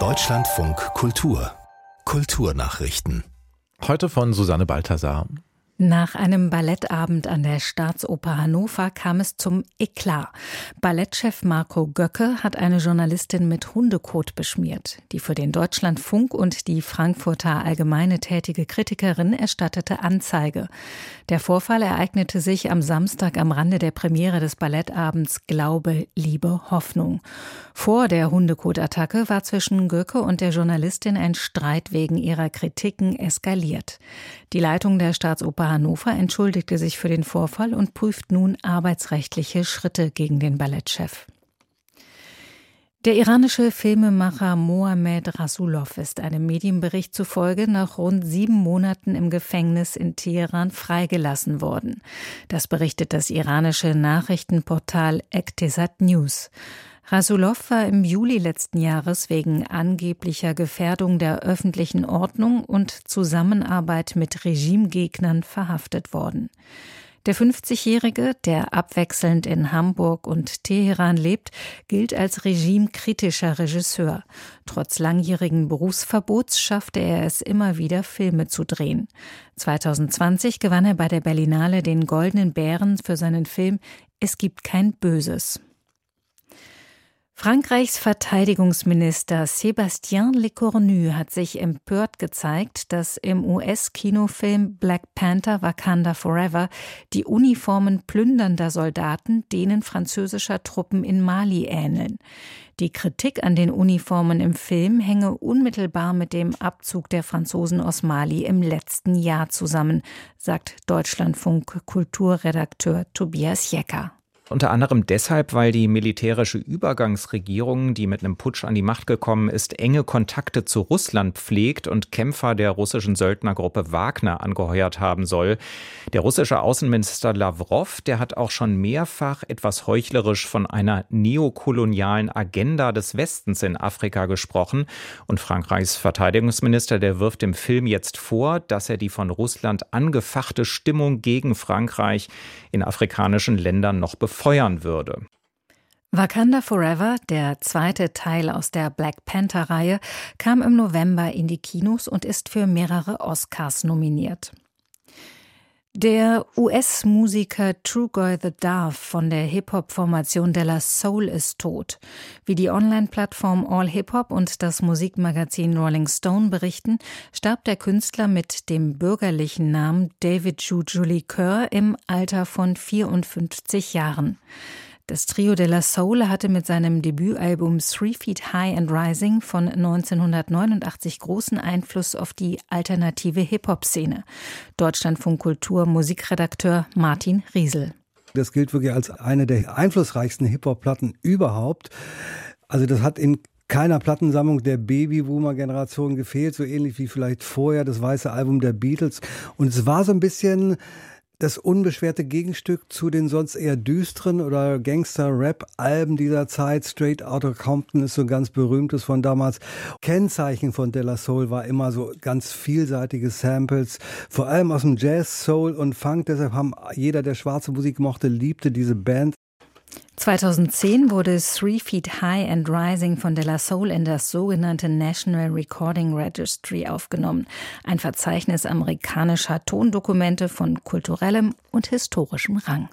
Deutschlandfunk Kultur Kulturnachrichten. Heute von Susanne Balthasar. Nach einem Ballettabend an der Staatsoper Hannover kam es zum Eklat. Ballettchef Marco Göcke hat eine Journalistin mit Hundekot beschmiert. Die für den Deutschlandfunk und die Frankfurter Allgemeine tätige Kritikerin erstattete Anzeige. Der Vorfall ereignete sich am Samstag am Rande der Premiere des Ballettabends Glaube, Liebe, Hoffnung. Vor der Hundekotattacke war zwischen Göcke und der Journalistin ein Streit wegen ihrer Kritiken eskaliert. Die Leitung der Staatsoper Hannover entschuldigte sich für den Vorfall und prüft nun arbeitsrechtliche Schritte gegen den Ballettchef. Der iranische Filmemacher Mohamed Rasulov ist einem Medienbericht zufolge nach rund sieben Monaten im Gefängnis in Teheran freigelassen worden. Das berichtet das iranische Nachrichtenportal Ektesat News. Rasulov war im Juli letzten Jahres wegen angeblicher Gefährdung der öffentlichen Ordnung und Zusammenarbeit mit Regimegegnern verhaftet worden. Der 50-Jährige, der abwechselnd in Hamburg und Teheran lebt, gilt als regimekritischer Regisseur. Trotz langjährigen Berufsverbots schaffte er es immer wieder, Filme zu drehen. 2020 gewann er bei der Berlinale den Goldenen Bären für seinen Film Es gibt kein Böses. Frankreichs Verteidigungsminister Sébastien Lecornu hat sich empört gezeigt, dass im US-Kinofilm Black Panther Wakanda Forever die Uniformen plündernder Soldaten denen französischer Truppen in Mali ähneln. Die Kritik an den Uniformen im Film hänge unmittelbar mit dem Abzug der Franzosen aus Mali im letzten Jahr zusammen, sagt Deutschlandfunk Kulturredakteur Tobias Jecker. Unter anderem deshalb, weil die militärische Übergangsregierung, die mit einem Putsch an die Macht gekommen ist, enge Kontakte zu Russland pflegt und Kämpfer der russischen Söldnergruppe Wagner angeheuert haben soll. Der russische Außenminister Lavrov, der hat auch schon mehrfach etwas heuchlerisch von einer neokolonialen Agenda des Westens in Afrika gesprochen. Und Frankreichs Verteidigungsminister, der wirft dem Film jetzt vor, dass er die von Russland angefachte Stimmung gegen Frankreich in afrikanischen Ländern noch befeuert feuern würde. Wakanda Forever, der zweite Teil aus der Black Panther-Reihe, kam im November in die Kinos und ist für mehrere Oscars nominiert. Der US-Musiker Trugoy the Dove von der Hip-Hop-Formation Della Soul ist tot. Wie die Online-Plattform All Hip Hop und das Musikmagazin Rolling Stone berichten, starb der Künstler mit dem bürgerlichen Namen David Julie Kerr im Alter von 54 Jahren. Das Trio de la Soul hatte mit seinem Debütalbum Three Feet High and Rising von 1989 großen Einfluss auf die alternative Hip-Hop-Szene. Deutschlandfunk Kultur Musikredakteur Martin Riesel. Das gilt wirklich als eine der einflussreichsten Hip-Hop-Platten überhaupt. Also das hat in keiner Plattensammlung der Babyboomer-Generation gefehlt, so ähnlich wie vielleicht vorher das weiße Album der Beatles. Und es war so ein bisschen das unbeschwerte Gegenstück zu den sonst eher düsteren oder Gangster-Rap-Alben dieser Zeit. Straight Outta Compton ist so ein ganz berühmtes von damals. Kennzeichen von De La Soul war immer so ganz vielseitige Samples, vor allem aus dem Jazz, Soul und Funk. Deshalb haben jeder, der schwarze Musik mochte, liebte diese Band. 2010 wurde Three Feet High and Rising von De La Soul in das sogenannte National Recording Registry aufgenommen, ein Verzeichnis amerikanischer Tondokumente von kulturellem und historischem Rang.